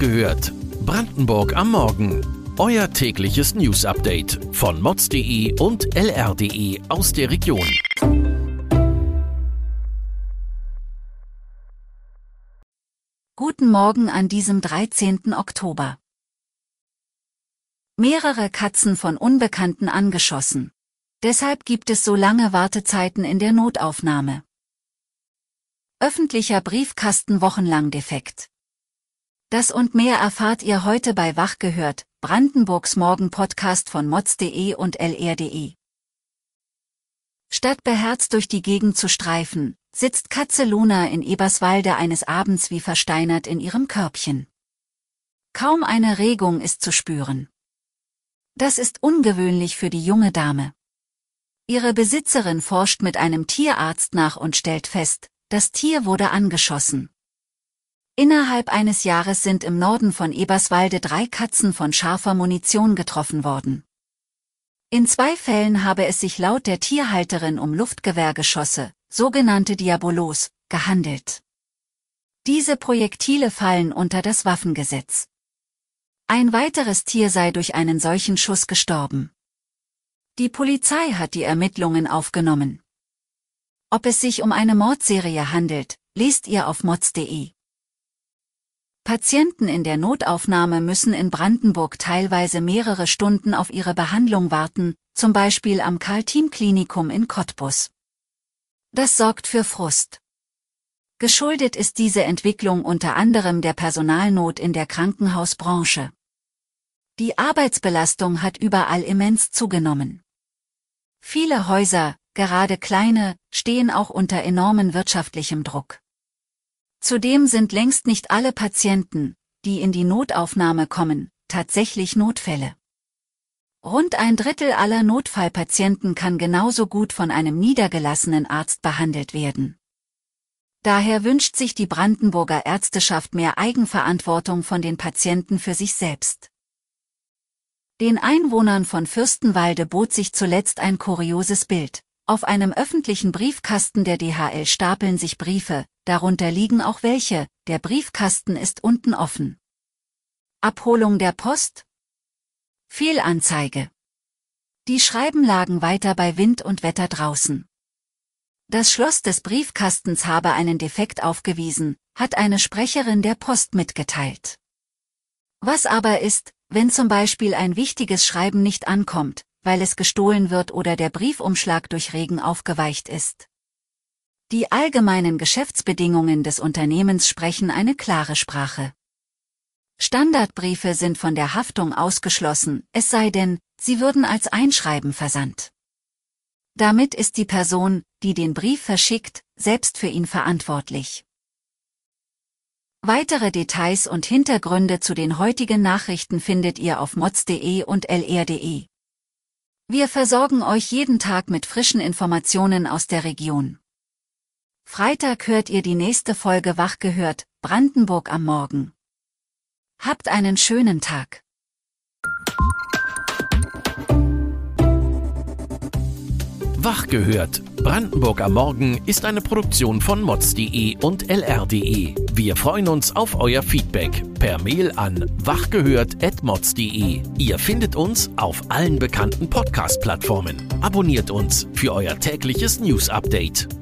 gehört. Brandenburg am Morgen. Euer tägliches News-Update von mods.de und lr.de aus der Region. Guten Morgen an diesem 13. Oktober. Mehrere Katzen von Unbekannten angeschossen. Deshalb gibt es so lange Wartezeiten in der Notaufnahme. Öffentlicher Briefkasten wochenlang defekt. Das und mehr erfahrt ihr heute bei Wach gehört, Brandenburgs Morgen-Podcast von mods.de und lr.de. Statt beherzt durch die Gegend zu streifen, sitzt Katze Luna in Eberswalde eines Abends wie versteinert in ihrem Körbchen. Kaum eine Regung ist zu spüren. Das ist ungewöhnlich für die junge Dame. Ihre Besitzerin forscht mit einem Tierarzt nach und stellt fest, das Tier wurde angeschossen. Innerhalb eines Jahres sind im Norden von Eberswalde drei Katzen von scharfer Munition getroffen worden. In zwei Fällen habe es sich laut der Tierhalterin um Luftgewehrgeschosse, sogenannte Diabolos, gehandelt. Diese Projektile fallen unter das Waffengesetz. Ein weiteres Tier sei durch einen solchen Schuss gestorben. Die Polizei hat die Ermittlungen aufgenommen. Ob es sich um eine Mordserie handelt, lest ihr auf mods.de. Patienten in der Notaufnahme müssen in Brandenburg teilweise mehrere Stunden auf ihre Behandlung warten, zum Beispiel am Karl-Team-Klinikum in Cottbus. Das sorgt für Frust. Geschuldet ist diese Entwicklung unter anderem der Personalnot in der Krankenhausbranche. Die Arbeitsbelastung hat überall immens zugenommen. Viele Häuser, gerade kleine, stehen auch unter enormen wirtschaftlichem Druck. Zudem sind längst nicht alle Patienten, die in die Notaufnahme kommen, tatsächlich Notfälle. Rund ein Drittel aller Notfallpatienten kann genauso gut von einem niedergelassenen Arzt behandelt werden. Daher wünscht sich die Brandenburger Ärzteschaft mehr Eigenverantwortung von den Patienten für sich selbst. Den Einwohnern von Fürstenwalde bot sich zuletzt ein kurioses Bild. Auf einem öffentlichen Briefkasten der DHL stapeln sich Briefe, darunter liegen auch welche, der Briefkasten ist unten offen. Abholung der Post? Fehlanzeige. Die Schreiben lagen weiter bei Wind und Wetter draußen. Das Schloss des Briefkastens habe einen Defekt aufgewiesen, hat eine Sprecherin der Post mitgeteilt. Was aber ist, wenn zum Beispiel ein wichtiges Schreiben nicht ankommt, weil es gestohlen wird oder der Briefumschlag durch Regen aufgeweicht ist. Die allgemeinen Geschäftsbedingungen des Unternehmens sprechen eine klare Sprache. Standardbriefe sind von der Haftung ausgeschlossen, es sei denn, sie würden als Einschreiben versandt. Damit ist die Person, die den Brief verschickt, selbst für ihn verantwortlich. Weitere Details und Hintergründe zu den heutigen Nachrichten findet ihr auf mods.de und lr.de. Wir versorgen euch jeden Tag mit frischen Informationen aus der Region. Freitag hört ihr die nächste Folge Wach gehört, Brandenburg am Morgen. Habt einen schönen Tag. Wach gehört. Brandenburg am Morgen ist eine Produktion von mods.de und lr.de. Wir freuen uns auf euer Feedback per Mail an wachgehört.mods.de. Ihr findet uns auf allen bekannten Podcast-Plattformen. Abonniert uns für euer tägliches News-Update.